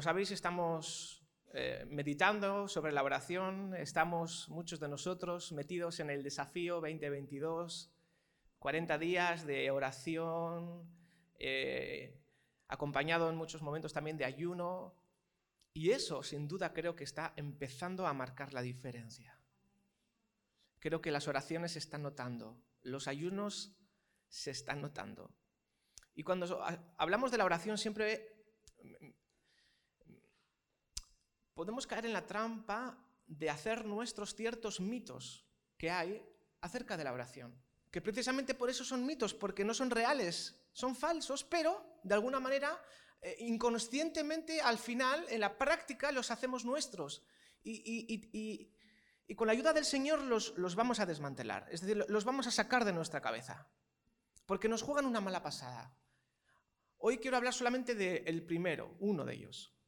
Como sabéis, estamos eh, meditando sobre la oración, estamos muchos de nosotros metidos en el desafío 2022, 40 días de oración, eh, acompañado en muchos momentos también de ayuno, y eso sin duda creo que está empezando a marcar la diferencia. Creo que las oraciones se están notando, los ayunos se están notando. Y cuando hablamos de la oración siempre podemos caer en la trampa de hacer nuestros ciertos mitos que hay acerca de la oración. Que precisamente por eso son mitos, porque no son reales, son falsos, pero de alguna manera eh, inconscientemente al final, en la práctica, los hacemos nuestros. Y, con la ayuda del Señor los, los, vamos a desmantelar, es decir, los vamos a sacar de nuestra cabeza, porque nos juegan una mala pasada. Hoy quiero hablar solamente del primero, uno de ellos.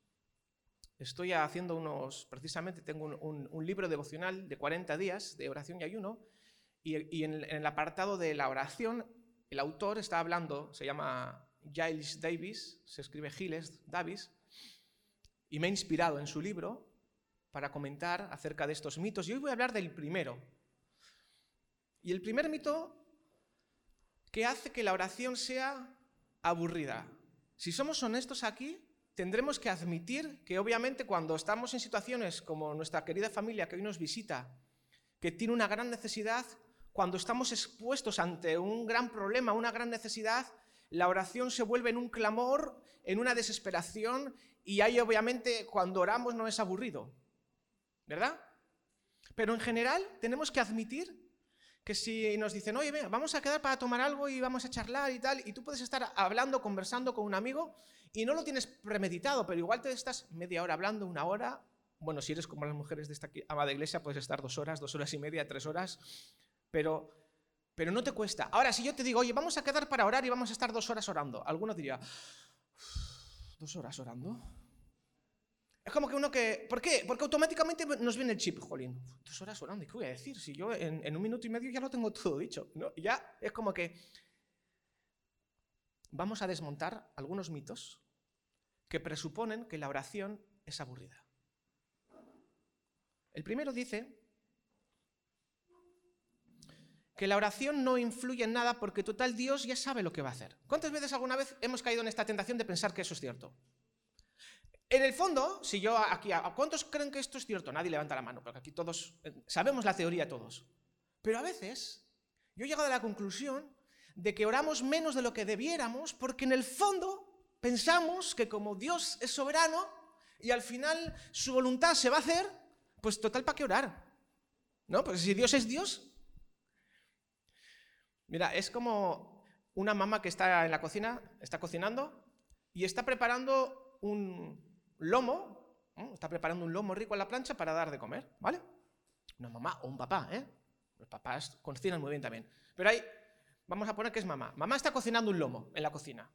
Estoy haciendo unos, precisamente tengo un, libro devocional de 40 días de oración y ayuno, y, en, el apartado de la oración, el autor está hablando, se llama Giles Davis, se escribe Giles Davis, y me ha inspirado en su libro para comentar acerca de estos mitos. Y hoy voy a hablar del primero. Y el primer mito que hace que la oración sea aburrida. Si somos honestos aquí, tendremos que admitir que obviamente cuando estamos en situaciones como nuestra querida familia que hoy nos visita, que tiene una gran necesidad, cuando estamos expuestos ante un gran problema, una gran necesidad, la oración se vuelve en un clamor, en una desesperación, y ahí obviamente cuando oramos no es aburrido, ¿verdad? Pero en general tenemos que admitir que si nos dicen, oye, vamos a quedar para tomar algo y vamos a charlar y tal, y tú puedes estar hablando, conversando con un amigo y no lo tienes premeditado, pero igual te estás media hora hablando, una hora. Bueno, si eres como las mujeres de esta amada iglesia, puedes estar dos horas, dos horas y media, tres horas, pero, pero no te cuesta. Ahora, si yo te digo, oye, vamos a quedar para orar y vamos a estar dos horas orando, alguno diría, ¿dos horas orando? Es como que uno que... ¿Por qué? Porque automáticamente nos viene el chip, jolín, dos horas orando, ¿y qué voy a decir? Si yo en, un minuto y medio ya lo tengo todo dicho. ¿no? Ya es como que... Vamos a desmontar algunos mitos que presuponen que la oración es aburrida. El primero dice que la oración no influye en nada porque total Dios ya sabe lo que va a hacer. ¿Cuántas veces alguna vez hemos caído en esta tentación de pensar que eso es cierto? En el fondo, si yo aquí, ¿a cuántos creen que esto es cierto? Nadie levanta la mano, porque aquí todos eh, sabemos la teoría todos. Pero a veces yo he llegado a la conclusión de que oramos menos de lo que debiéramos porque en el fondo pensamos que como Dios es soberano y al final su voluntad se va a hacer, pues total, ¿para qué orar? ¿No? Pues si Dios es Dios. Mira, es como una mamá que está en la cocina, está cocinando y está preparando un lomo, está preparando un lomo rico en la plancha para dar de comer, ¿vale? Una mamá o un papá, ¿eh? Los papás cocinan muy bien también. Pero ahí, vamos a poner que es mamá. Mamá está cocinando un lomo en la cocina.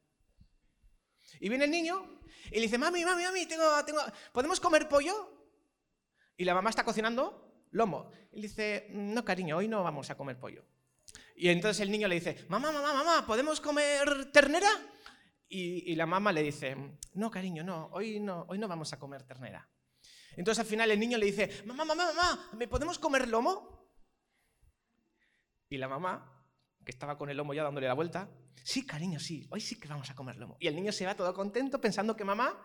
Y viene el niño y le dice, mami, mami, mami, tengo, tengo, ¿podemos comer pollo? Y la mamá está cocinando lomo. Y le dice, no, cariño, hoy no vamos a comer pollo. Y entonces el niño le dice, mamá, mamá, mamá, ¿podemos comer ternera? Y, la mamá le dice, no, cariño, no hoy, no, hoy no vamos a comer ternera. Entonces al final el niño le dice, mamá, mamá, mamá, ¿me podemos comer lomo? Y la mamá que estaba con el lomo ya dándole la vuelta, sí, cariño, sí, hoy sí que vamos a comer lomo. Y el niño se va todo contento pensando que mamá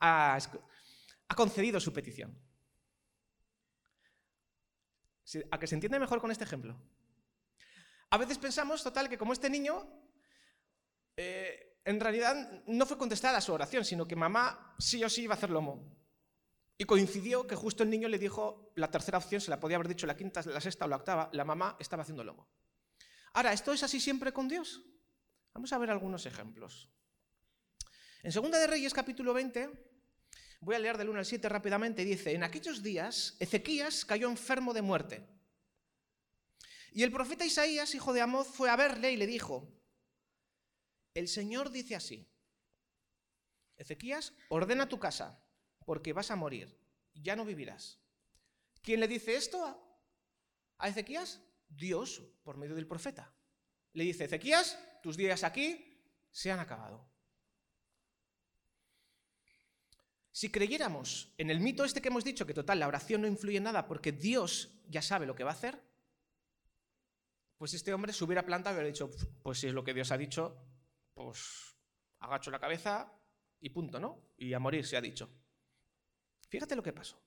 ha, concedido su petición. ¿A que se entiende mejor con este ejemplo? A veces pensamos, total, que como este niño, eh, en realidad no fue contestada a su oración, sino que mamá sí o sí iba a hacer lomo. Y coincidió que justo el niño le dijo la tercera opción, se la podía haber dicho la quinta, la sexta o la octava, la mamá estaba haciendo lomo. Ahora, ¿esto es así siempre con Dios? Vamos a ver algunos ejemplos. En 2 de Reyes capítulo 20, voy a leer del 1 al 7 rápidamente, dice, en aquellos días Ezequías cayó enfermo de muerte. Y el profeta Isaías, hijo de Amoz, fue a verle y le dijo, el Señor dice así, Ezequías, ordena tu casa, porque vas a morir, ya no vivirás. ¿Quién le dice esto a Ezequías? Dios por medio del profeta. Le dice, Ezequías, tus días aquí se han acabado. Si creyéramos en el mito este que hemos dicho, que total, la oración no influye en nada porque Dios ya sabe lo que va a hacer, pues este hombre se hubiera plantado y hubiera dicho, pues si es lo que Dios ha dicho, pues agacho la cabeza y punto, ¿no? Y a morir se ha dicho. Fíjate lo que pasó.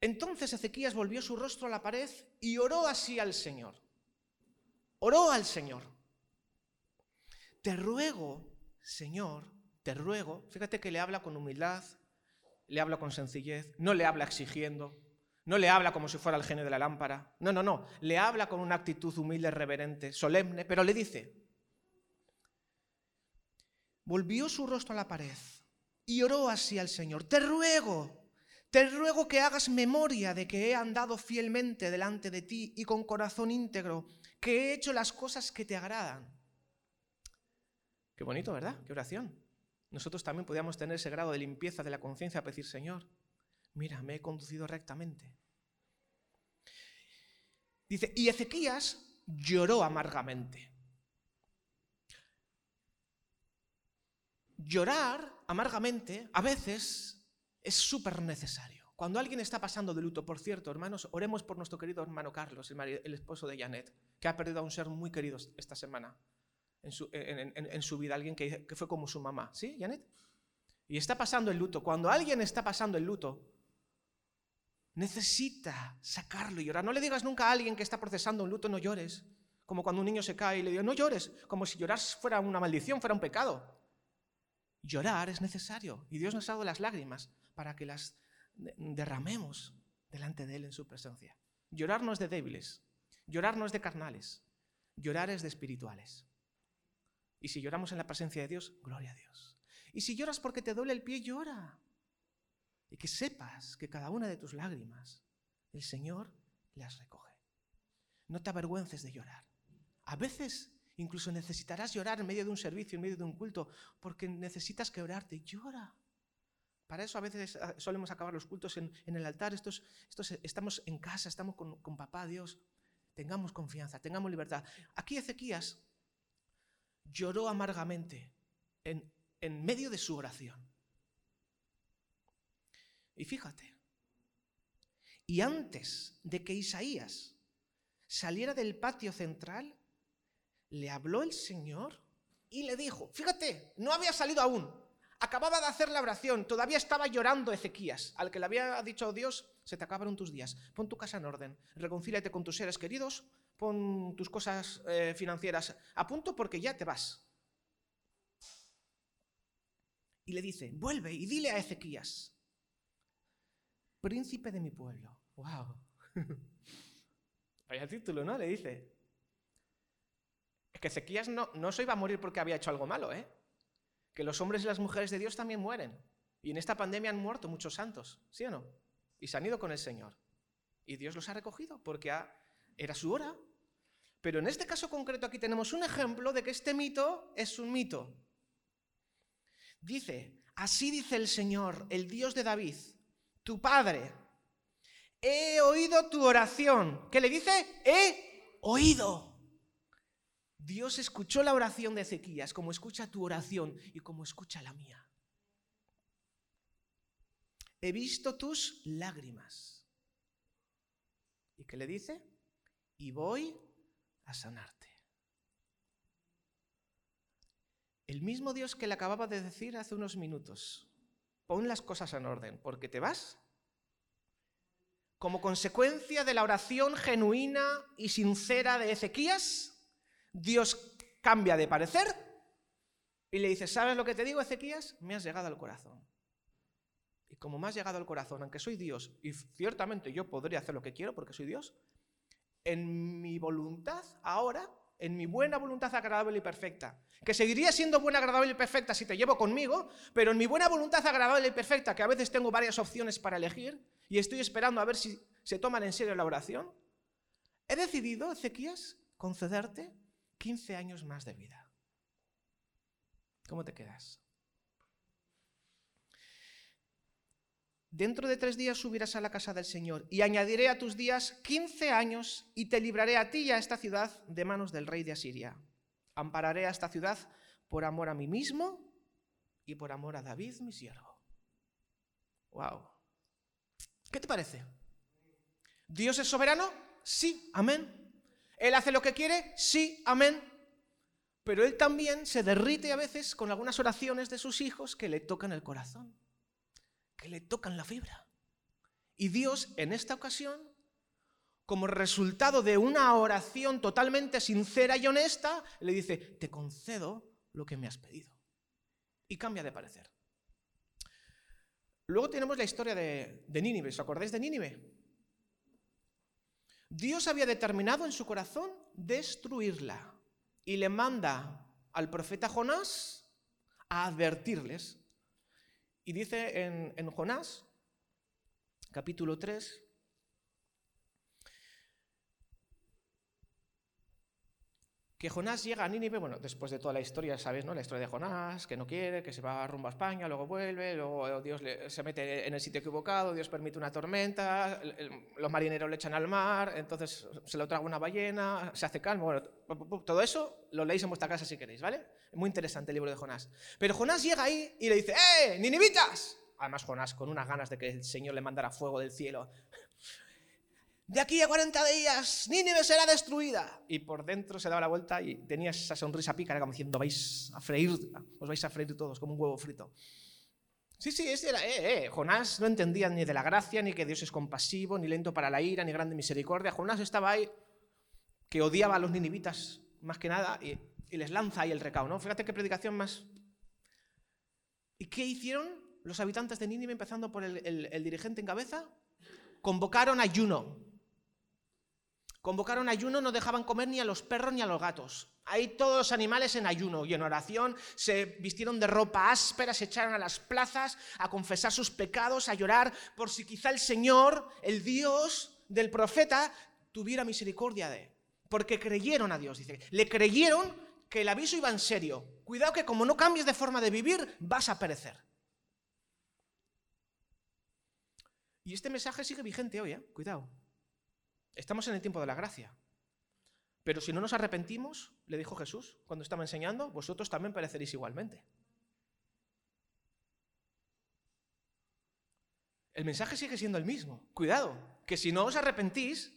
Entonces Ezequías volvió su rostro a la pared y oró así al Señor. Oró al Señor. Te ruego, Señor, te ruego, fíjate que le habla con humildad, le habla con sencillez, no le habla exigiendo, no le habla como si fuera el genio de la lámpara, no, no, no, le habla con una actitud humilde, reverente, solemne, pero le dice, volvió su rostro a la pared y oró así al Señor, te ruego, te ruego que hagas memoria de que he andado fielmente delante de ti y con corazón íntegro, que he hecho las cosas que te agradan. Qué bonito, ¿verdad? Qué oración. Nosotros también podíamos tener ese grado de limpieza de la conciencia para decir, Señor, mira, me he conducido rectamente. Dice, y Ezequías lloró amargamente. Llorar amargamente a veces es súper necesario. Cuando alguien está pasando de luto, por cierto, hermanos, oremos por nuestro querido hermano Carlos, el, esposo de Janet, que ha perdido a un ser muy querido esta semana en su, vida, alguien que, que, fue como su mamá. ¿Sí, Janet? Y está pasando el luto. Cuando alguien está pasando el luto, necesita sacarlo y llorar. No le digas nunca a alguien que está procesando un luto, no llores. Como cuando un niño se cae y le digo, no llores, como si llorar fuera una maldición, fuera un pecado. Llorar es necesario y Dios nos ha dado las lágrimas para que las derramemos delante de Él en su presencia. Llorar no es de débiles, llorar no es de carnales, llorar es de espirituales. Y si lloramos en la presencia de Dios, gloria a Dios. Y si lloras porque te duele el pie, llora. Y que sepas que cada una de tus lágrimas, el Señor las recoge. No te avergüences de llorar. A veces incluso necesitarás llorar en medio de un servicio, en medio de un culto, porque necesitas quebrarte. Llora. Para eso a veces ah, solemos acabar los cultos en, el altar. Estos, estos, estamos en casa, estamos con, con papá Dios. Tengamos confianza, tengamos libertad. Aquí Ezequías lloró amargamente en, en medio de su oración. Y fíjate, y antes de que Isaías saliera del patio central, le habló el Señor y le dijo, fíjate, no había salido aún, acababa de hacer la oración, todavía estaba llorando Ezequías, al que le había dicho Dios, se te acabaron tus días, pon tu casa en orden, reconcíliate con tus seres queridos, pon tus cosas eh, financieras a punto porque ya te vas. Y le dice, vuelve y dile a Ezequías, príncipe de mi pueblo. ¡Wow! Vaya título, ¿no? Le dice. Es que Ezequías no, no se iba a morir porque había hecho algo malo, ¿eh? Que los hombres y las mujeres de Dios también mueren. Y en esta pandemia han muerto muchos santos, ¿sí o no? Y se han ido con el Señor. Y Dios los ha recogido porque era su hora. Pero en este caso concreto aquí tenemos un ejemplo de que este mito es un mito. Dice, así dice el Señor, el Dios de David, tu padre. He oído tu oración. ¿Qué le dice? He oído. Dios escuchó la oración de Ezequías como escucha tu oración y como escucha la mía. He visto tus lágrimas. ¿Y qué le dice? Y voy a sanarte. El mismo Dios que le acababa de decir hace unos minutos, pon las cosas en orden, porque te vas. Como consecuencia de la oración genuina y sincera de Ezequías, Dios cambia de parecer y le dice, ¿sabes lo que te digo, Ezequías? Me has llegado al corazón. Y como me has llegado al corazón, aunque soy Dios, y ciertamente yo podría hacer lo que quiero porque soy Dios, en mi voluntad ahora en mi buena voluntad agradable y perfecta, que seguiría siendo buena, agradable y perfecta si te llevo conmigo, pero en mi buena voluntad agradable y perfecta, que a veces tengo varias opciones para elegir y estoy esperando a ver si se toman en serio la oración, he decidido, Ezequías, concederte 15 años más de vida. ¿Cómo te quedas? Dentro de tres días subirás a la casa del Señor y añadiré a tus días quince años y te libraré a ti y a esta ciudad de manos del rey de Asiria. Ampararé a esta ciudad por amor a mí mismo y por amor a David, mi siervo. Wow. ¿Qué te parece? ¿Dios es soberano? Sí, amén. ¿Él hace lo que quiere? Sí, amén. Pero él también se derrite a veces con algunas oraciones de sus hijos que le tocan el corazón, que le tocan la fibra. Y Dios en esta ocasión, como resultado de una oración totalmente sincera y honesta, le dice, te concedo lo que me has pedido. Y cambia de parecer. Luego tenemos la historia de, Nínive. ¿Os acordáis de Nínive? Dios había determinado en su corazón destruirla y le manda al profeta Jonás a advertirles. Y dice en, en Jonás, capítulo 3, que Jonás llega a Nínive, bueno, después de toda la historia, ¿sabes, no? La historia de Jonás, que no quiere, que se va rumbo a España, luego vuelve, luego Dios se mete en el sitio equivocado, Dios permite una tormenta, los marineros le echan al mar, entonces se lo traga una ballena, se hace calmo, bueno, todo eso lo leéis en vuestra casa si queréis, ¿vale? Muy interesante el libro de Jonás. Pero Jonás llega ahí y le dice, ¡eh, ninivitas! Además Jonás con unas ganas de que el Señor le mandara fuego del cielo de aquí a 40 días Nínive será destruida. Y por dentro se daba la vuelta y tenía esa sonrisa pícara como diciendo, vais a freír, os vais a freír todos como un huevo frito. Sí, sí, ese era, eh, eh. Jonás no entendía ni de la gracia, ni que Dios es compasivo, ni lento para la ira, ni grande misericordia. Jonás estaba ahí, que odiaba a los ninivitas más que nada, y, les lanza ahí el recao, ¿no? Fíjate qué predicación más... ¿Y qué hicieron los habitantes de Nínive, empezando por el dirigente en cabeza? Convocaron ayuno. Convocaron ayuno, no dejaban comer ni a los perros ni a los gatos. Ahí todos los animales en ayuno y en oración se vistieron de ropa áspera, se echaron a las plazas a confesar sus pecados, a llorar por si quizá el Señor, el Dios del profeta, tuviera misericordia de él. Porque creyeron a Dios, dice. Le creyeron que el aviso iba en serio. Cuidado que como no cambies de forma de vivir, vas a perecer. Y este mensaje sigue vigente hoy, ¿eh? Cuidado. Estamos en el tiempo de la gracia. Pero si no nos arrepentimos, le dijo Jesús cuando estaba enseñando, vosotros también pereceréis igualmente. El mensaje sigue siendo el mismo. Cuidado, que si no os arrepentís,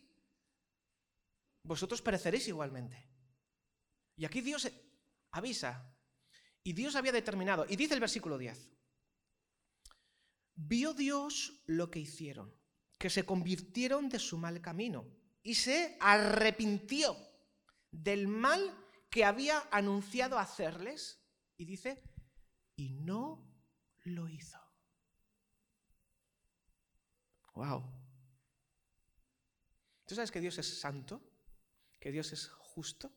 vosotros pereceréis igualmente. Y aquí Dios avisa. Y Dios había determinado, y dice el versículo 10, vio Dios lo que hicieron que se convirtieron de su mal camino y se arrepintió del mal que había anunciado hacerles. Y dice, y no lo hizo. Wow. ¿Tú sabes que Dios es santo? ¿Que Dios es justo?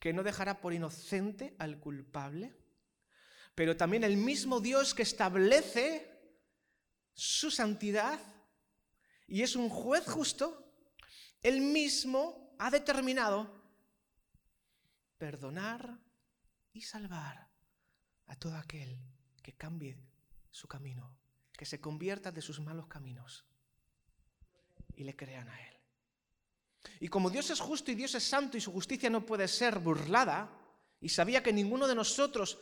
¿Que no dejará por inocente al culpable? Pero también el mismo Dios que establece su santidad y es un juez justo, él mismo ha determinado perdonar y salvar a todo aquel que cambie su camino, que se convierta de sus malos caminos y le crean a Él. Y como Dios es justo y Dios es santo y su justicia no puede ser burlada, y sabía que ninguno de nosotros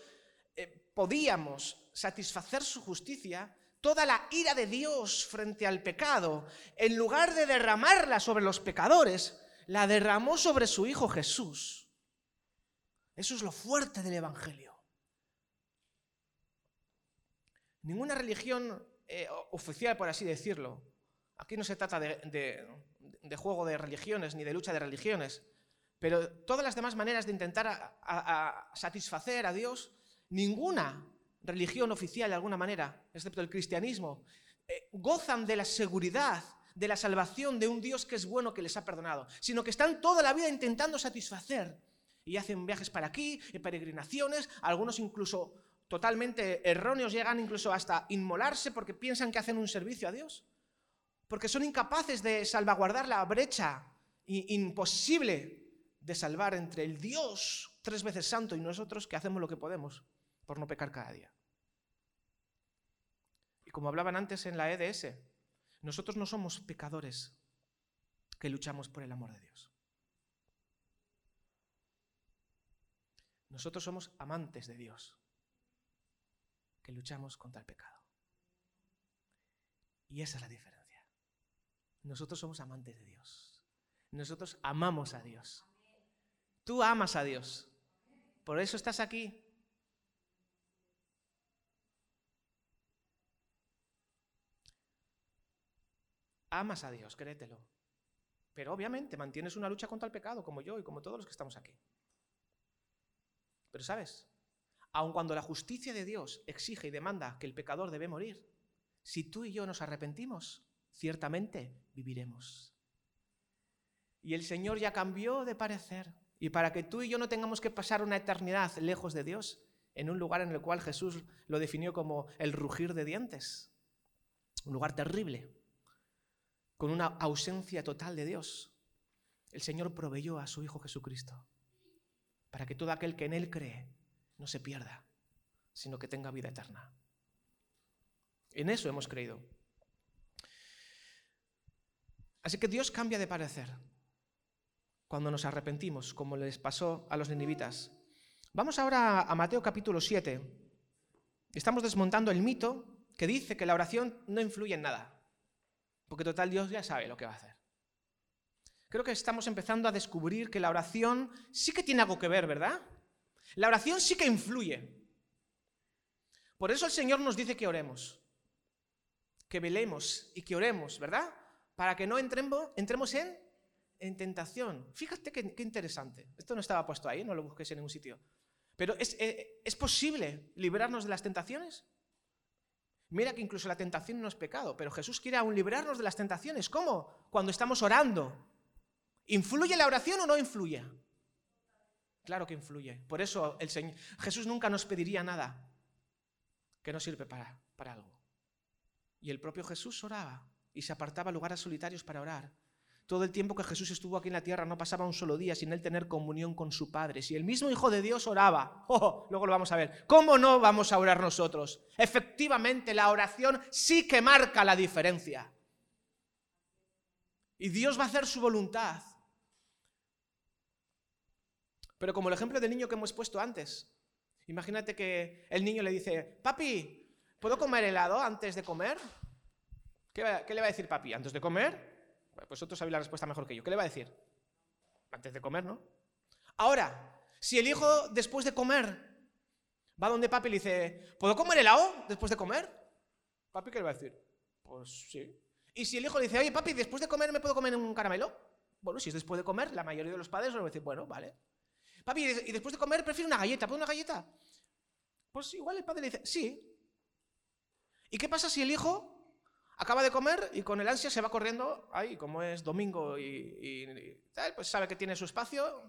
eh, podíamos satisfacer su justicia, toda la ira de Dios frente al pecado, en lugar de derramarla sobre los pecadores, la derramó sobre su Hijo Jesús. Eso es lo fuerte del Evangelio. Ninguna religión eh, oficial, por así decirlo, aquí no se trata de, juego de religiones ni de lucha de religiones, pero todas las demás maneras de intentar satisfacer a Dios, ninguna religión oficial de alguna manera, excepto el cristianismo, eh, gozan de la seguridad, de la salvación de un Dios que es bueno, que les ha perdonado, sino que están toda la vida intentando satisfacer. Y hacen viajes para aquí, peregrinaciones, algunos incluso totalmente erróneos llegan incluso hasta inmolarse porque piensan que hacen un servicio a Dios, porque son incapaces de salvaguardar la brecha imposible de salvar entre el Dios tres veces santo y nosotros que hacemos lo que podemos por no pecar cada día. Y como hablaban antes en la EDS, nosotros no somos pecadores que luchamos por el amor de Dios. Nosotros somos amantes de Dios. que luchamos contra el pecado. Y esa es la diferencia. Nosotros somos amantes de Dios. Nosotros amamos a Dios. Tú amas a Dios. Por eso estás aquí. Amas a Dios, créetelo. Pero obviamente mantienes una lucha contra el pecado, como yo y como todos los que estamos aquí. Pero sabes, aun cuando la justicia de Dios exige y demanda que el pecador debe morir, si tú y yo nos arrepentimos, ciertamente viviremos. Y el Señor ya cambió de parecer. Y para que tú y yo no tengamos que pasar una eternidad lejos de Dios, en un lugar en el cual Jesús lo definió como el rugir de dientes, un lugar terrible, con una ausencia total de Dios, el Señor proveyó a su Hijo Jesucristo para que todo aquel que en Él cree no se pierda, sino que tenga vida eterna. En eso hemos creído. Así que Dios cambia de parecer cuando nos arrepentimos, como les pasó a los ninivitas. Vamos ahora a Mateo capítulo 7. Estamos desmontando el mito que dice que la oración no influye en nada, porque total Dios ya sabe lo que va a hacer. Creo que estamos empezando a descubrir que la oración sí que tiene algo que ver, ¿verdad? La oración sí que influye. Por eso el Señor nos dice que oremos, que velemos y que oremos, ¿verdad? Para que no entremos, en, en tentación. Fíjate qué, interesante. Esto no estaba puesto ahí, no lo busques en ningún sitio. Pero ¿es, eh, ¿es posible librarnos de las tentaciones? Mira que incluso la tentación no es pecado, pero Jesús quiere aún librarnos de las tentaciones. ¿Cómo? Cuando estamos orando. ¿Influye la oración o no influye? Claro que influye. Por eso el Señor, Jesús nunca nos pediría nada que no sirve para, para algo. Y el propio Jesús oraba y se apartaba a lugares solitarios para orar. Todo el tiempo que Jesús estuvo aquí en la tierra no pasaba un solo día sin él tener comunión con su Padre. Si el mismo Hijo de Dios oraba, oh, luego lo vamos a ver, ¿cómo no vamos a orar nosotros? Efectivamente, la oración sí que marca la diferencia. Y Dios va a hacer su voluntad. Pero como el ejemplo del niño que hemos puesto antes, imagínate que el niño le dice, papi, ¿puedo comer helado antes de comer? ¿Qué, le va a decir papi? ¿Antes de comer? Vosotros sabéis la respuesta mejor que yo. ¿Qué le va a decir? Antes de comer, ¿no? Ahora, si el hijo después de comer va donde papi y le dice, ¿puedo comer helado después de comer? ¿Papi qué le va a decir? Pues sí. Y si el hijo le dice, oye papi, después de comer me puedo comer un caramelo? Bueno, si es después de comer, la mayoría de los padres van a decir, bueno, vale. Papi, y después de comer prefiero una galleta. ¿Puedo una galleta? Pues igual el padre le dice, sí. ¿Y qué pasa si el hijo acaba de comer y con el ansia se va corriendo, ahí, como es domingo y, tal, pues sabe que tiene su espacio,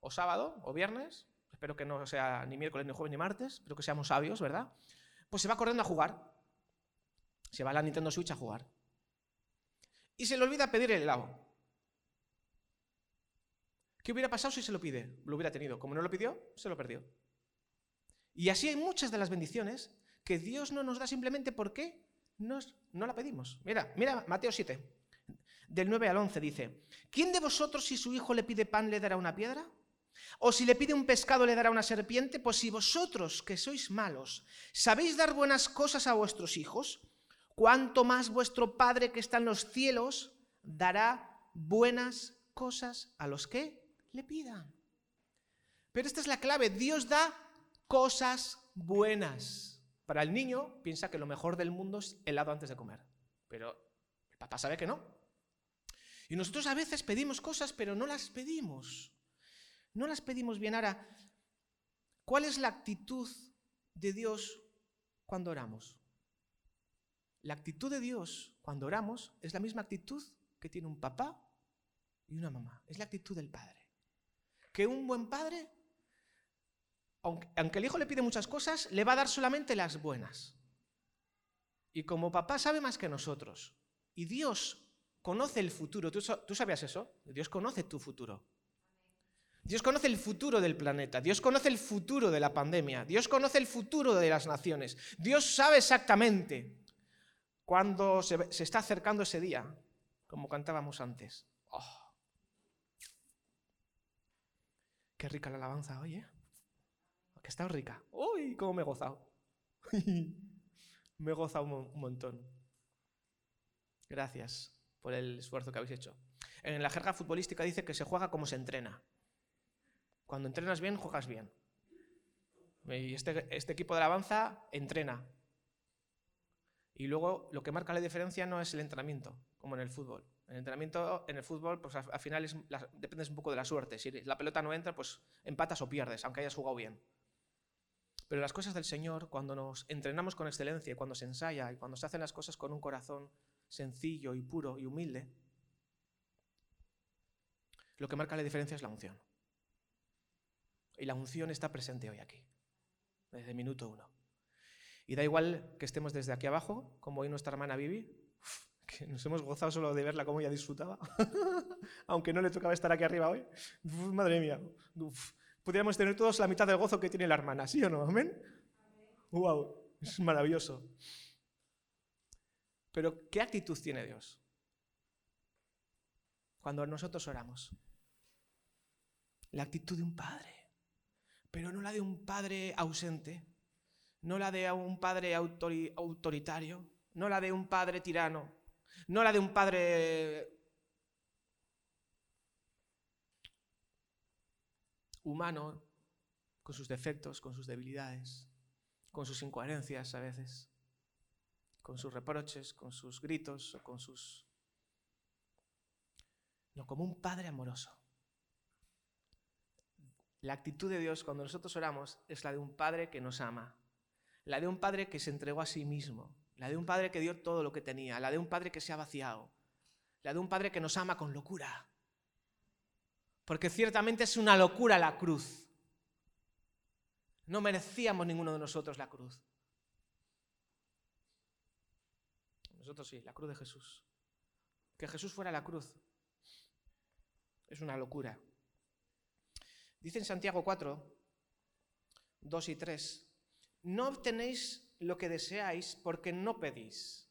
o sábado, o viernes, espero que no sea ni miércoles, ni jueves, ni martes, espero que seamos sabios, ¿verdad? Pues se va corriendo a jugar. Se va a la Nintendo Switch a jugar. Y se le olvida pedir el helado. ¿Qué hubiera pasado si se lo pide? Lo hubiera tenido. Como no lo pidió, se lo perdió. Y así hay muchas de las bendiciones que Dios no nos da simplemente porque no la pedimos. Mira, mira Mateo 7, del 9 al 11 dice, ¿quién de vosotros si su hijo le pide pan le dará una piedra? ¿O si le pide un pescado le dará una serpiente? Pues si vosotros, que sois malos, sabéis dar buenas cosas a vuestros hijos, ¿cuánto más vuestro Padre que está en los cielos dará buenas cosas a los que le pidan. Pero esta es la clave, Dios da cosas buenas. Para el niño piensa que lo mejor del mundo es helado antes de comer, pero el papá sabe que no. Y nosotros a veces pedimos cosas, pero no las pedimos. No las pedimos bien. Ahora, ¿cuál es la actitud de Dios cuando oramos? La actitud de Dios cuando oramos es la misma actitud que tiene un papá y una mamá. Es la actitud del Padre que un buen padre, aunque, el hijo le pide muchas cosas, le va a dar solamente las buenas. Y como papá sabe más que nosotros, y Dios conoce el futuro, ¿tú, ¿tú sabías eso? Dios conoce tu futuro. Dios conoce el futuro del planeta, Dios conoce el futuro de la pandemia, Dios conoce el futuro de las naciones, Dios sabe exactamente cuándo se, está acercando ese día, como cantábamos antes. Oh. Qué rica la alabanza, oye. Que está rica. ¡Uy! ¡Cómo me he gozado! me he gozado un montón. Gracias por el esfuerzo que habéis hecho. En la jerga futbolística dice que se juega como se entrena. Cuando entrenas bien, juegas bien. Y este, este equipo de alabanza entrena. Y luego lo que marca la diferencia no es el entrenamiento, como en el fútbol. El entrenamiento en el fútbol, pues al, final es, depende un poco de la suerte. Si la pelota no entra, pues empatas o pierdes, aunque hayas jugado bien. Pero las cosas del Señor, cuando nos entrenamos con excelencia, cuando se ensaya y cuando se hacen las cosas con un corazón sencillo y puro y humilde, lo que marca la diferencia es la unción. Y la unción está presente hoy aquí, desde minuto uno. Y da igual que estemos desde aquí abajo, como hoy nuestra hermana Vivi, que nos hemos gozado solo de verla cómo ella disfrutaba, aunque no le tocaba estar aquí arriba hoy. madre mía, podríamos tener todos la mitad del gozo que tiene la hermana, ¿sí o no? Amén. ¡Wow! Es maravilloso. Pero ¿qué actitud tiene Dios cuando nosotros oramos? La actitud de un padre, pero no la de un padre ausente, no la de un padre autoritario, no la de un padre tirano, no la de un padre humano, con sus defectos, con sus debilidades, con sus incoherencias a veces con sus reproches, con sus gritos o con sus... No, como un Padre amoroso. La actitud de Dios cuando nosotros oramos es la de un Padre que nos ama, la de un Padre que se entregó a sí mismo, la de un Padre que dio todo lo que tenía, la de un Padre que se ha vaciado, la de un Padre que nos ama con locura. Porque ciertamente es una locura la cruz. No merecíamos ninguno de nosotros la cruz. Nosotros sí, la cruz de Jesús. Que Jesús fuera la cruz. Es una locura. Dice en Santiago 4, 2 y 3, no obtenéis lo que deseáis porque no pedís.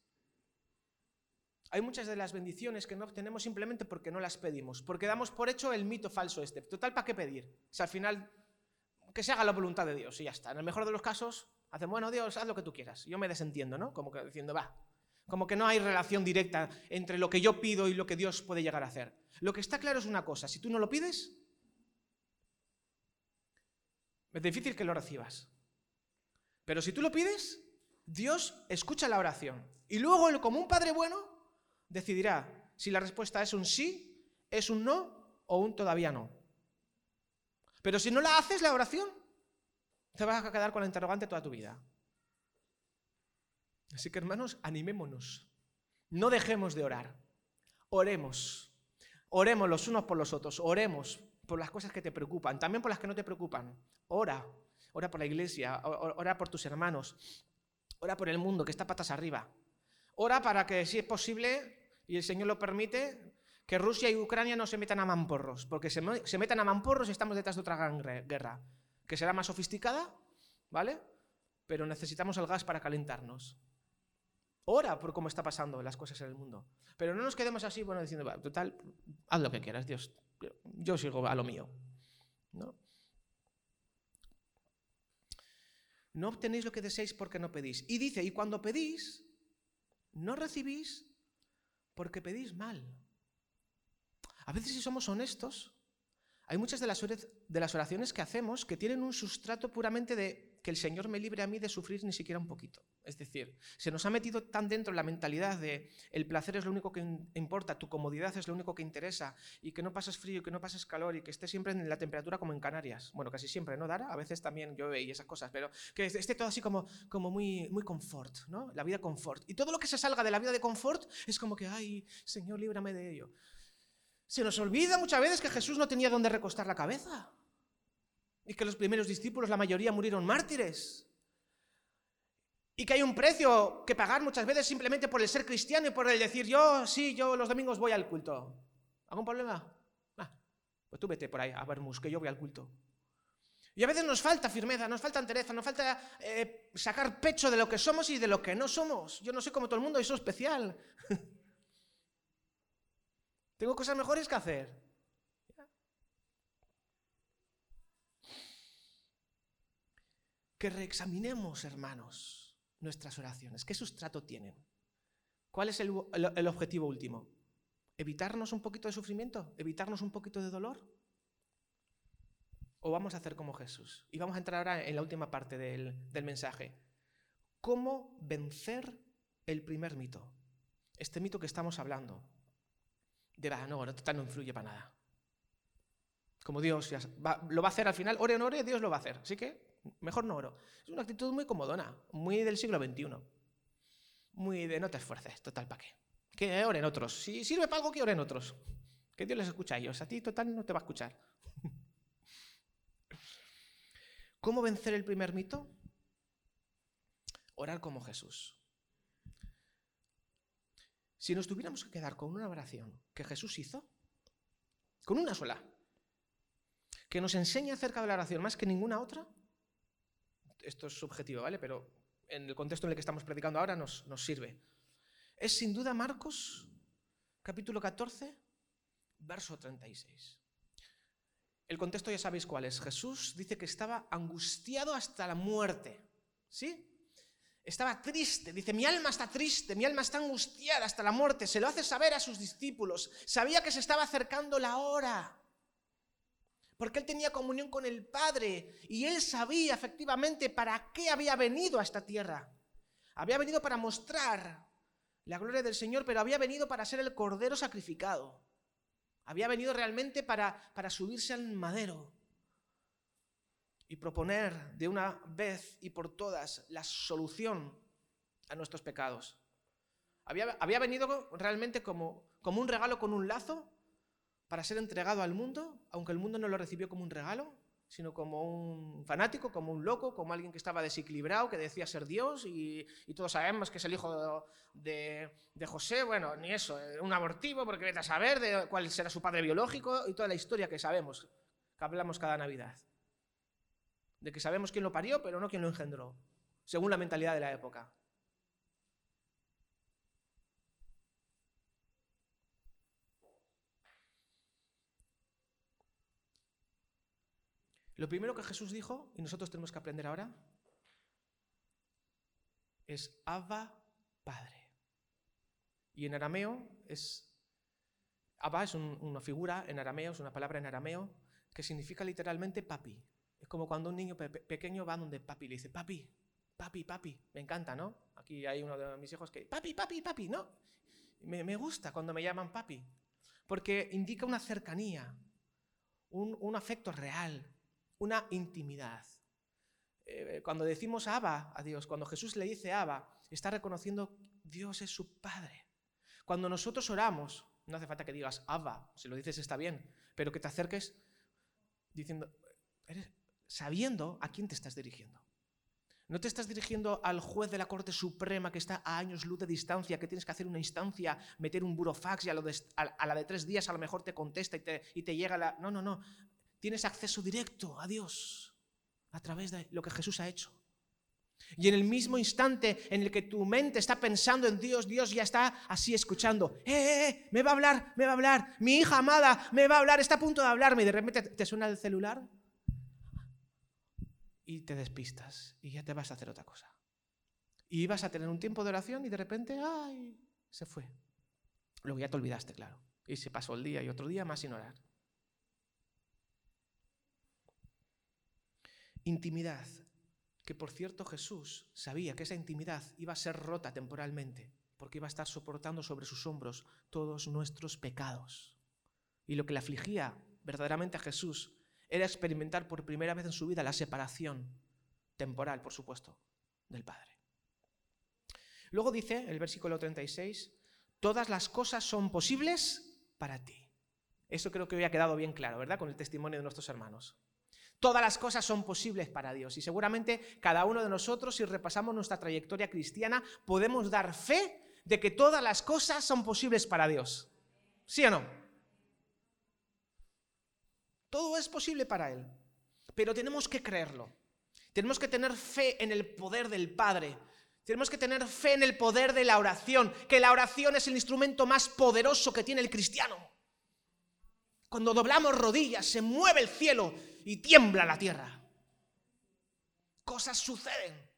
Hay muchas de las bendiciones que no obtenemos simplemente porque no las pedimos, porque damos por hecho el mito falso este. Total, ¿para qué pedir? Si al final, que se haga la voluntad de Dios y ya está. En el mejor de los casos, hacen, bueno, Dios, haz lo que tú quieras. Yo me desentiendo, ¿no? Como que diciendo, va, como que no hay relación directa entre lo que yo pido y lo que Dios puede llegar a hacer. Lo que está claro es una cosa, si tú no lo pides, es difícil que lo recibas. Pero si tú lo pides, Dios escucha la oración. Y luego, como un padre bueno, decidirá si la respuesta es un sí, es un no o un todavía no. Pero si no la haces la oración, te vas a quedar con la interrogante toda tu vida. Así que hermanos, animémonos. No dejemos de orar. Oremos. Oremos los unos por los otros. Oremos por las cosas que te preocupan, también por las que no te preocupan. Ora. Ora por la iglesia, ora por tus hermanos, ora por el mundo que está patas arriba. Ora para que, si es posible, y el Señor lo permite, que Rusia y Ucrania no se metan a mamporros, porque se, se metan a mamporros y estamos detrás de otra gran guerra, que será más sofisticada, ¿vale? Pero necesitamos el gas para calentarnos. Ora por cómo está pasando las cosas en el mundo. Pero no nos quedemos así, bueno, diciendo, total, haz lo que quieras, Dios. Yo sigo a lo mío. ¿No? No obtenéis lo que deseáis porque no pedís. Y dice, y cuando pedís, no recibís porque pedís mal. A veces si somos honestos, hay muchas de las, oraciones que hacemos que tienen un sustrato puramente de que el Señor me libre a mí de sufrir ni siquiera un poquito. Es decir, se nos ha metido tan dentro la mentalidad de el placer es lo único que importa, tu comodidad es lo único que interesa, y que no pases frío, y que no pases calor, y que estés siempre en la temperatura como en Canarias. Bueno, casi siempre, ¿no, Dara? A veces también llueve y esas cosas, pero que esté todo así como, como muy, muy confort, ¿no? La vida confort. Y todo lo que se salga de la vida de confort es como que, ay, Señor, líbrame de ello. Se nos olvida muchas veces que Jesús no tenía dónde recostar la cabeza y que los primeros discípulos, la mayoría, murieron mártires. Y que hay un precio que pagar muchas veces simplemente por el ser cristiano y por el decir, yo sí, yo los domingos voy al culto. ¿Algún problema? Ah, pues tú vete por ahí a Bermus, que yo voy al culto. Y a veces nos falta firmeza, nos falta entereza, nos falta eh, sacar pecho de lo que somos y de lo que no somos. Yo no soy como todo el mundo y soy especial. Tengo cosas mejores que hacer. Que reexaminemos, hermanos, nuestras oraciones? ¿Qué sustrato tienen? ¿Cuál es el, objetivo último? ¿Evitarnos un poquito de sufrimiento? ¿Evitarnos un poquito de dolor? ¿O vamos a hacer como Jesús? Y vamos a entrar ahora en la última parte del, mensaje. ¿Cómo vencer el primer mito? Este mito que estamos hablando. De, va, no, no, no influye para nada. Como Dios lo va a hacer al final, ore o no ore, Dios lo va a hacer. Así que mejor no oro. Es una actitud muy comodona, muy del siglo XXI. Muy de no te esfuerces, total, ¿para qué? Que oren otros. Si sirve para algo, que oren otros. Que Dios les escucha a ellos. A ti, total, no te va a escuchar. ¿Cómo vencer el primer mito? Orar como Jesús. Si nos tuviéramos que quedar con una oración que Jesús hizo, con una sola, que nos enseña acerca de la oración más que ninguna otra, esto es subjetivo, ¿vale? Pero en el contexto en el que estamos predicando ahora nos, nos sirve. Es sin duda Marcos, capítulo 14, verso 36. El contexto ya sabéis cuál es. Jesús dice que estaba angustiado hasta la muerte. ¿Sí? Estaba triste, dice, mi alma está triste, mi alma está angustiada hasta la muerte. Se lo hace saber a sus discípulos. Sabía que se estaba acercando la hora. Porque él tenía comunión con el Padre y él sabía efectivamente para qué había venido a esta tierra. Había venido para mostrar la gloria del Señor, pero había venido para ser el cordero sacrificado. Había venido realmente para, para subirse al madero y proponer de una vez y por todas la solución a nuestros pecados. Había, había venido realmente como, como un regalo con un lazo para ser entregado al mundo, aunque el mundo no lo recibió como un regalo, sino como un fanático, como un loco, como alguien que estaba desequilibrado, que decía ser Dios, y, todos sabemos que es el hijo de, José, bueno, ni eso, eh, un abortivo, porque vete a saber de cuál será su padre biológico y toda la historia que sabemos, que hablamos cada Navidad. De que sabemos quién lo parió, pero no quién lo engendró, según la mentalidad de la época. Lo primero que Jesús dijo, y nosotros tenemos que aprender ahora, es Abba Padre. Y en arameo es. Abba es una figura en arameo, es una palabra en arameo que significa literalmente papi. Es como cuando un niño pequeño va donde papi le dice, papi, papi, papi. Me encanta, ¿no? Aquí hay uno de mis hijos que, papi, papi, papi, ¿no? Me, gusta cuando me llaman papi, porque indica una cercanía, un afecto real, una intimidad. Eh, cuando decimos Abba a Dios, cuando Jesús le dice Abba, está reconociendo Dios es su Padre. Cuando nosotros oramos, no hace falta que digas Abba, si lo dices está bien, pero que te acerques diciendo, sabiendo a quién te estás dirigiendo. No te estás dirigiendo al juez de la Corte Suprema que está a años luz de distancia, que tienes que hacer una instancia, meter un burofax y a, la de tres días a lo mejor te contesta y te, y te llega la... No, no, no tienes acceso directo a Dios a través de lo que Jesús ha hecho. Y en el mismo instante en el que tu mente está pensando en Dios, Dios ya está así escuchando. ¡Eh, eh, eh! Me va a hablar, me va a hablar. Mi hija amada me va a hablar, está a punto de hablarme. Y de repente te suena el celular y te despistas y ya te vas a hacer otra cosa. Y ibas a tener un tiempo de oración y de repente, ¡ay! Se fue. Luego ya te olvidaste, claro. Y se pasó el día y otro día más sin orar. Intimidad, que por cierto Jesús sabía que esa intimidad iba a ser rota temporalmente, porque iba a estar soportando sobre sus hombros todos nuestros pecados. Y lo que le afligía verdaderamente a Jesús era experimentar por primera vez en su vida la separación temporal, por supuesto, del Padre. Luego dice el versículo 36, todas las cosas son posibles para ti. Eso creo que hoy ha quedado bien claro, ¿verdad? Con el testimonio de nuestros hermanos. Todas las cosas son posibles para Dios y seguramente cada uno de nosotros, si repasamos nuestra trayectoria cristiana, podemos dar fe de que todas las cosas son posibles para Dios. ¿Sí o no? Todo es posible para Él, pero tenemos que creerlo. Tenemos que tener fe en el poder del Padre. Tenemos que tener fe en el poder de la oración, que la oración es el instrumento más poderoso que tiene el cristiano. Cuando doblamos rodillas, se mueve el cielo y tiembla la tierra. Cosas suceden.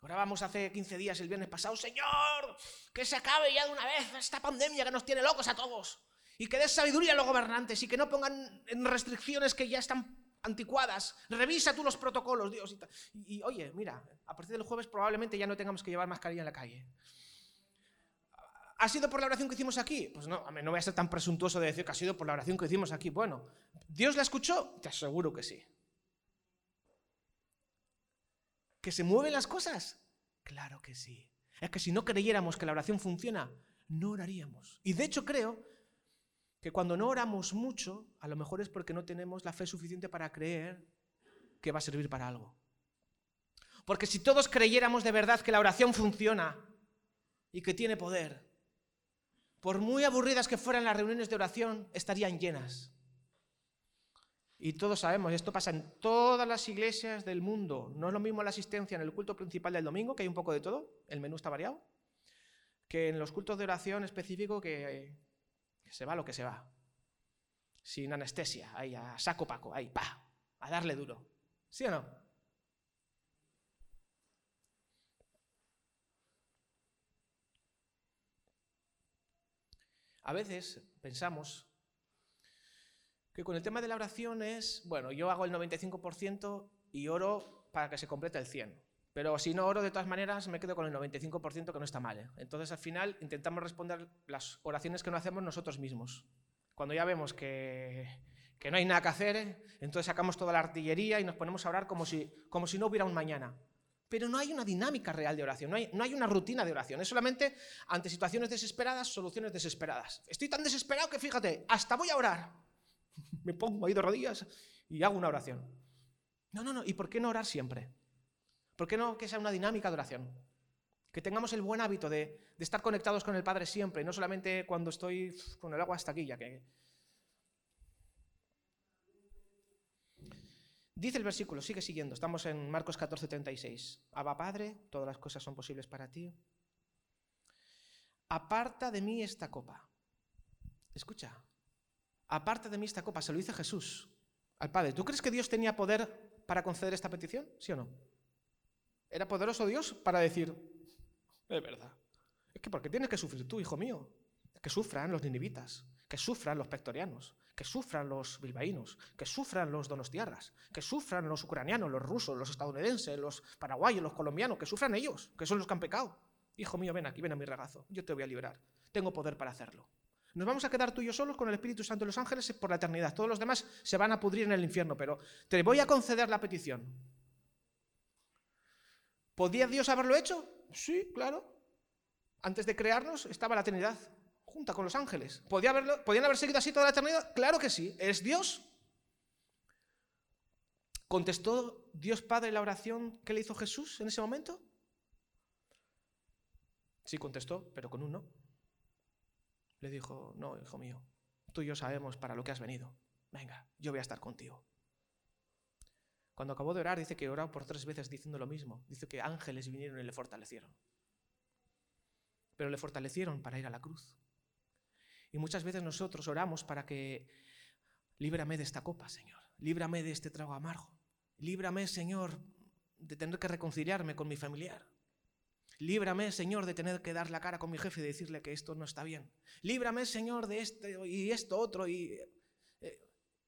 Orábamos hace 15 días, el viernes pasado, Señor, que se acabe ya de una vez esta pandemia que nos tiene locos a todos. Y que des sabiduría a los gobernantes y que no pongan en restricciones que ya están anticuadas. Revisa tú los protocolos, Dios. Y, y, oye, mira, a partir del jueves probablemente ya no tengamos que llevar mascarilla en la calle. ¿Ha sido por la oración que hicimos aquí? Pues no, no voy a ser tan presuntuoso de decir que ha sido por la oración que hicimos aquí. Bueno, ¿Dios la escuchó? Te aseguro que sí. ¿Que se mueven las cosas? Claro que sí. Es que si no creyéramos que la oración funciona, no oraríamos. Y de hecho creo que cuando no oramos mucho, a lo mejor es porque no tenemos la fe suficiente para creer que va a servir para algo. Porque si todos creyéramos de verdad que la oración funciona y que tiene poder, por muy aburridas que fueran las reuniones de oración, estarían llenas. Y todos sabemos, esto pasa en todas las iglesias del mundo. No es lo mismo la asistencia en el culto principal del domingo, que hay un poco de todo, el menú está variado, que en los cultos de oración específico que, se va lo que se va. Sin anestesia, ahí a saco paco, ahí, pa, a darle duro. ¿Sí o no? A veces pensamos que con el tema de la oración es, bueno, yo hago el 95% y oro para que se complete el 100%. Pero si no oro, de todas maneras, me quedo con el 95% que no está mal. ¿eh? Entonces, al final, intentamos responder las oraciones que no hacemos nosotros mismos. Cuando ya vemos que, que no hay nada que hacer, entonces sacamos toda la artillería y nos ponemos a orar como si, como si no hubiera un mañana. Pero no hay una dinámica real de oración, no hay, no hay, una rutina de oración, es solamente ante situaciones desesperadas, soluciones desesperadas. Estoy tan desesperado que fíjate, hasta voy a orar me pongo ahí de rodillas y hago una oración. No, no, no. ¿Y por qué no orar siempre? ¿Por qué no que sea una dinámica de oración? Que tengamos el buen hábito de, estar conectados con el Padre siempre, no solamente cuando estoy con el agua hasta aquí, ya que... Dice el versículo, sigue siguiendo, estamos en Marcos 14, 36. Abba Padre, todas las cosas son posibles para ti. Aparta de mí esta copa. Escucha, aparte de mí esta copa, se lo dice Jesús al Padre. ¿Tú crees que Dios tenía poder para conceder esta petición? ¿Sí o no? ¿Era poderoso Dios para decir, es verdad? Es que porque tienes que sufrir tú, hijo mío. Que sufran los ninivitas, que sufran los pectorianos, que sufran los bilbaínos, que sufran los donostiarras, que sufran los ucranianos, los rusos, los estadounidenses, los paraguayos, los colombianos, que sufran ellos, que son los que han pecado. Hijo mío, ven aquí, ven a mi regazo, yo te voy a liberar. Tengo poder para hacerlo. Nos vamos a quedar tú y yo solos con el Espíritu Santo y los ángeles por la eternidad. Todos los demás se van a pudrir en el infierno, pero te voy a conceder la petición. ¿Podía Dios haberlo hecho? Sí, claro. Antes de crearnos estaba la Trinidad junta con los ángeles. ¿Podía haberlo, ¿Podían haber seguido así toda la eternidad? Claro que sí. ¿Es Dios? ¿Contestó Dios Padre la oración que le hizo Jesús en ese momento? Sí, contestó, pero con un no. Le dijo, no, hijo mío, tú y yo sabemos para lo que has venido. Venga, yo voy a estar contigo. Cuando acabó de orar, dice que oró por tres veces diciendo lo mismo. Dice que ángeles vinieron y le fortalecieron. Pero le fortalecieron para ir a la cruz. Y muchas veces nosotros oramos para que líbrame de esta copa, Señor. Líbrame de este trago amargo. Líbrame, Señor, de tener que reconciliarme con mi familiar. Líbrame, Señor, de tener que dar la cara con mi jefe y decirle que esto no está bien. Líbrame, Señor, de esto y esto otro. Y eh,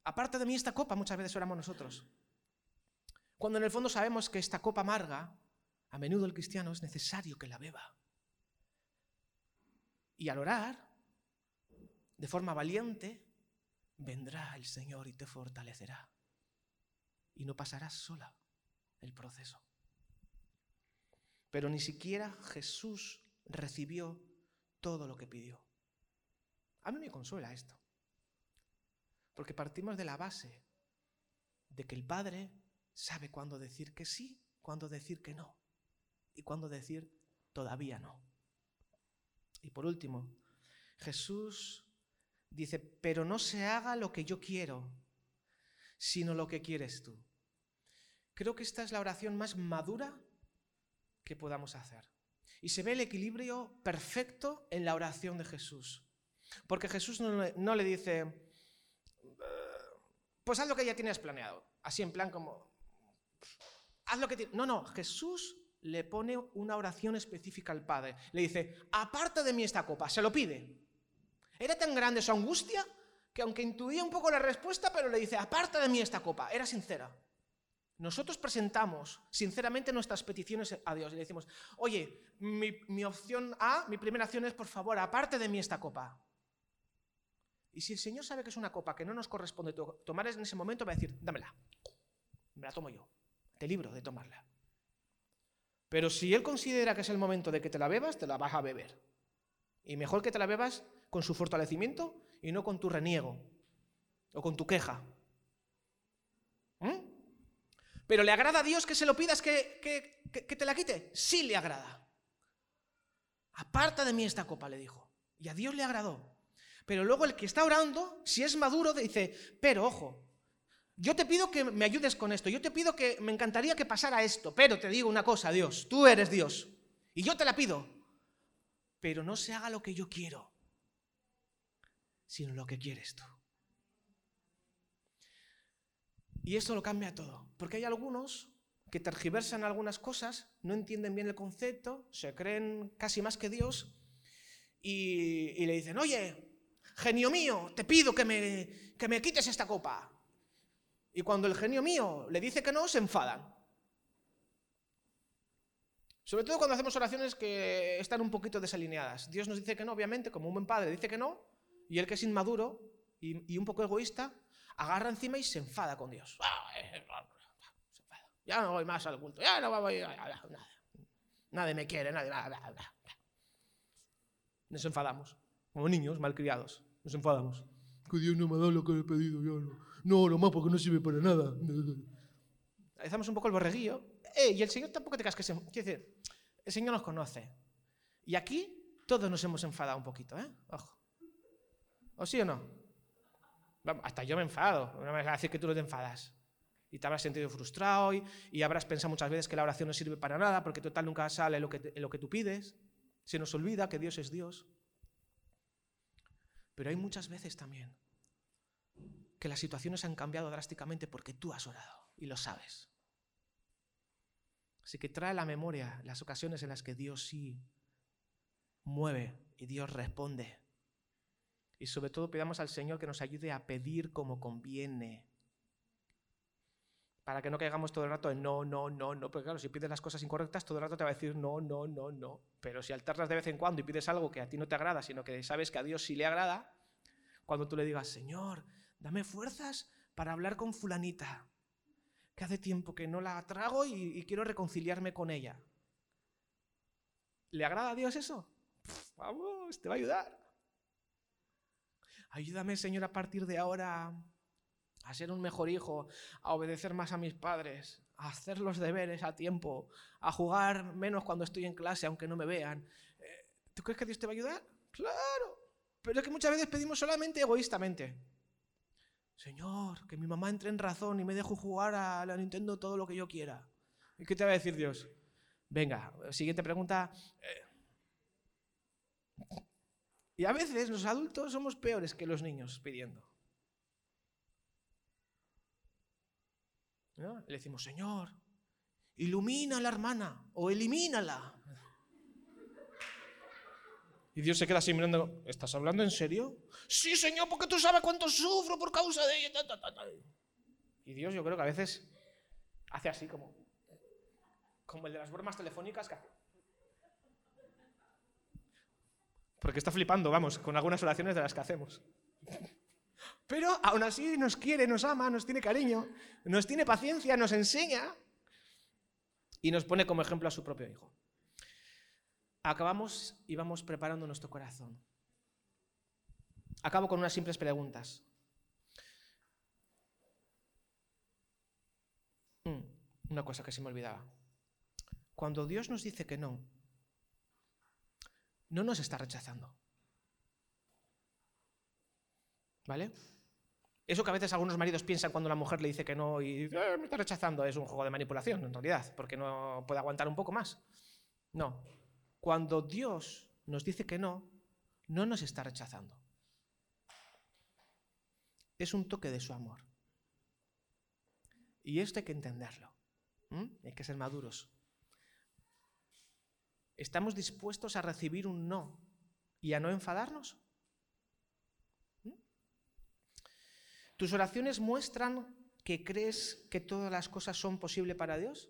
aparte de mí esta copa, muchas veces oramos nosotros. Cuando en el fondo sabemos que esta copa amarga, a menudo el cristiano es necesario que la beba. Y al orar, de forma valiente, vendrá el Señor y te fortalecerá. Y no pasarás sola el proceso. Pero ni siquiera Jesús recibió todo lo que pidió. A mí me consuela esto. Porque partimos de la base de que el Padre sabe cuándo decir que sí, cuándo decir que no y cuándo decir todavía no. Y por último, Jesús dice, pero no se haga lo que yo quiero, sino lo que quieres tú. Creo que esta es la oración más madura que podamos hacer. Y se ve el equilibrio perfecto en la oración de Jesús. Porque Jesús no, le dice, eh, pues haz lo que ya tienes planeado. Así en plan como, haz lo que tienes. No, no, Jesús le pone una oración específica al Padre. Le dice, aparta de mí esta copa, se lo pide. Era tan grande su angustia que aunque intuía un poco la respuesta, pero le dice, aparta de mí esta copa. Era sincera. Nosotros presentamos sinceramente nuestras peticiones a Dios y le decimos, oye, mi, opción A, mi primera acción es, por favor, aparte de mí esta copa. Y si el Señor sabe que es una copa que no nos corresponde tomar en ese momento, va a decir, dámela, me la tomo yo, te libro de tomarla. Pero si Él considera que es el momento de que te la bebas, te la vas a beber. Y mejor que te la bebas con su fortalecimiento y no con tu reniego o con tu queja. ¿Mm? Pero ¿le agrada a Dios que se lo pidas que, que te la quite? Sí le agrada. Aparta de mí esta copa, le dijo. Y a Dios le agradó. Pero luego el que está orando, si es maduro, dice, pero ojo, yo te pido que me ayudes con esto, yo te pido que me encantaría que pasara esto, pero te digo una cosa, Dios, tú eres Dios, y yo te la pido, pero no se haga lo que yo quiero, sino lo que quieres tú. Y esto lo cambia todo, porque hay algunos que tergiversan algunas cosas, no entienden bien el concepto, se creen casi más que Dios, y, y le dicen, oye, genio mío, te pido que me, que me quites esta copa. Y cuando el genio mío le dice que no, se enfadan. Sobre todo cuando hacemos oraciones que están un poquito desalineadas. Dios nos dice que no, obviamente, como un buen padre dice que no, y él que es inmaduro y, un poco egoísta, agarra encima y se enfada con Dios. Ya no voy más al culto, ya no voy, a nada. Nadie me quiere, nadie, nada, Nos enfadamos, como niños malcriados. Nos enfadamos. Que Dios no me ha dado lo que le he pedido, yo no. No, nomás porque no sirve para nada. Hacemos un poco el borreguillo. Eh, y el Señor tampoco te casques. Quiere decir, el Señor nos conoce. Y aquí todos nos hemos enfadado un poquito, ¿eh? Ojo. ¿O sí o no? hasta yo me enfado. No me vas a decir que tú no te enfadas. Y te habrás sentido frustrado y, y, habrás pensado muchas veces que la oración no sirve para nada porque total nunca sale lo que, lo que tú pides. Se nos olvida que Dios es Dios. Pero hay muchas veces también que las situaciones han cambiado drásticamente porque tú has orado y lo sabes. Así que trae a la memoria las ocasiones en las que Dios sí mueve y Dios responde. Y sobre todo pidamos al Señor que nos ayude a pedir como conviene. Para que no caigamos todo el rato en no, no, no, no. Porque claro, si pides las cosas incorrectas, todo el rato te va a decir no, no, no, no. Pero si alternas de vez en cuando y pides algo que a ti no te agrada, sino que sabes que a Dios sí le agrada, cuando tú le digas, Señor, dame fuerzas para hablar con fulanita, que hace tiempo que no la trago y, quiero reconciliarme con ella. ¿Le agrada a Dios eso? vamos, te va a ayudar. Ayúdame, Señor, a partir de ahora a ser un mejor hijo, a obedecer más a mis padres, a hacer los deberes a tiempo, a jugar menos cuando estoy en clase aunque no me vean. Eh, ¿Tú crees que Dios te va a ayudar? Claro. Pero es que muchas veces pedimos solamente egoístamente. Señor, que mi mamá entre en razón y me deje jugar a la Nintendo todo lo que yo quiera. ¿Y qué te va a decir Dios? Venga, siguiente pregunta. Eh, y a veces los adultos somos peores que los niños pidiendo. Le decimos, Señor, ilumina a la hermana o elimínala. Y Dios se queda así mirando, ¿estás hablando en serio? Sí, Señor, porque tú sabes cuánto sufro por causa de ella. Y Dios yo creo que a veces hace así como, como el de las bromas telefónicas que hace. Porque está flipando, vamos, con algunas oraciones de las que hacemos. Pero aún así nos quiere, nos ama, nos tiene cariño, nos tiene paciencia, nos enseña y nos pone como ejemplo a su propio hijo. Acabamos y vamos preparando nuestro corazón. Acabo con unas simples preguntas. Mm, una cosa que se me olvidaba. Cuando Dios nos dice que no, no nos está rechazando. ¿Vale? Eso que a veces algunos maridos piensan cuando la mujer le dice que no y eh, me está rechazando es un juego de manipulación, en realidad, porque no puede aguantar un poco más. No. Cuando Dios nos dice que no, no nos está rechazando. Es un toque de su amor. Y esto hay que entenderlo. Hay que ser maduros. ¿Estamos dispuestos a recibir un no y a no enfadarnos? ¿Tus oraciones muestran que crees que todas las cosas son posibles para Dios?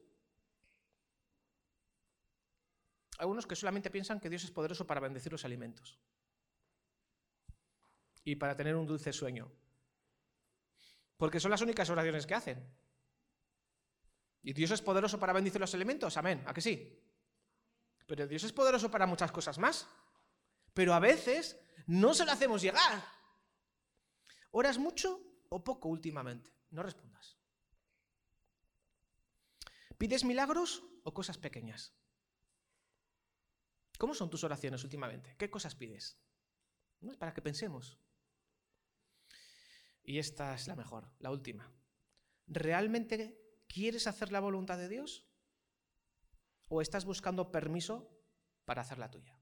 Algunos que solamente piensan que Dios es poderoso para bendecir los alimentos y para tener un dulce sueño. Porque son las únicas oraciones que hacen. ¿Y Dios es poderoso para bendecir los alimentos? Amén, ¿a que sí? Pero Dios es poderoso para muchas cosas más. Pero a veces no se lo hacemos llegar. ¿Oras mucho o poco últimamente? No respondas. ¿Pides milagros o cosas pequeñas? ¿Cómo son tus oraciones últimamente? ¿Qué cosas pides? ¿No? Para que pensemos. Y esta es la mejor, la última. ¿Realmente quieres hacer la voluntad de Dios? ¿O estás buscando permiso para hacer la tuya?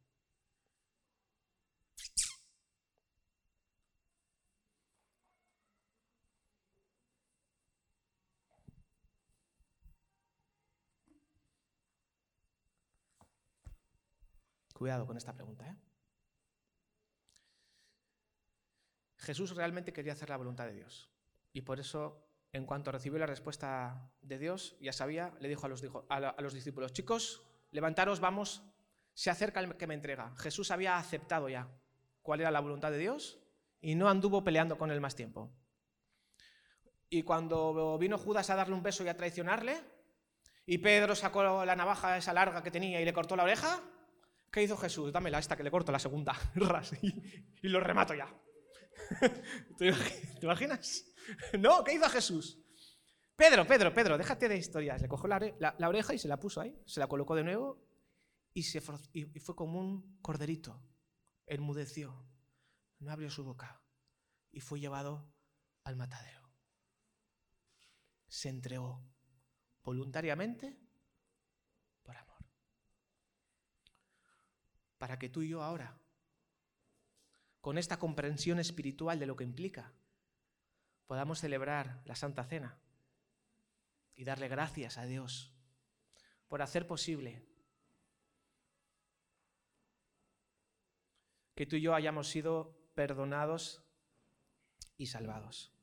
Cuidado con esta pregunta. ¿eh? Jesús realmente quería hacer la voluntad de Dios. Y por eso, en cuanto recibió la respuesta de Dios, ya sabía, le dijo a los, a los discípulos, chicos, levantaros, vamos, se acerca el que me entrega. Jesús había aceptado ya cuál era la voluntad de Dios y no anduvo peleando con él más tiempo. Y cuando vino Judas a darle un beso y a traicionarle, y Pedro sacó la navaja esa larga que tenía y le cortó la oreja, ¿qué hizo Jesús? Dámela esta que le corto la segunda, y lo remato ya. ¿Te imaginas? No, ¿qué hizo Jesús? Pedro, Pedro, Pedro, déjate de historias. Le cogió la, oreja y se la puso ahí, se la colocó de nuevo y, se, y fue como un corderito. Enmudeció, no abrió su boca y fue llevado al matadero. Se entregó voluntariamente por amor. Para que tú y yo ahora con esta comprensión espiritual de lo que implica, podamos celebrar la Santa Cena y darle gracias a Dios por hacer posible que tú y yo hayamos sido perdonados y salvados.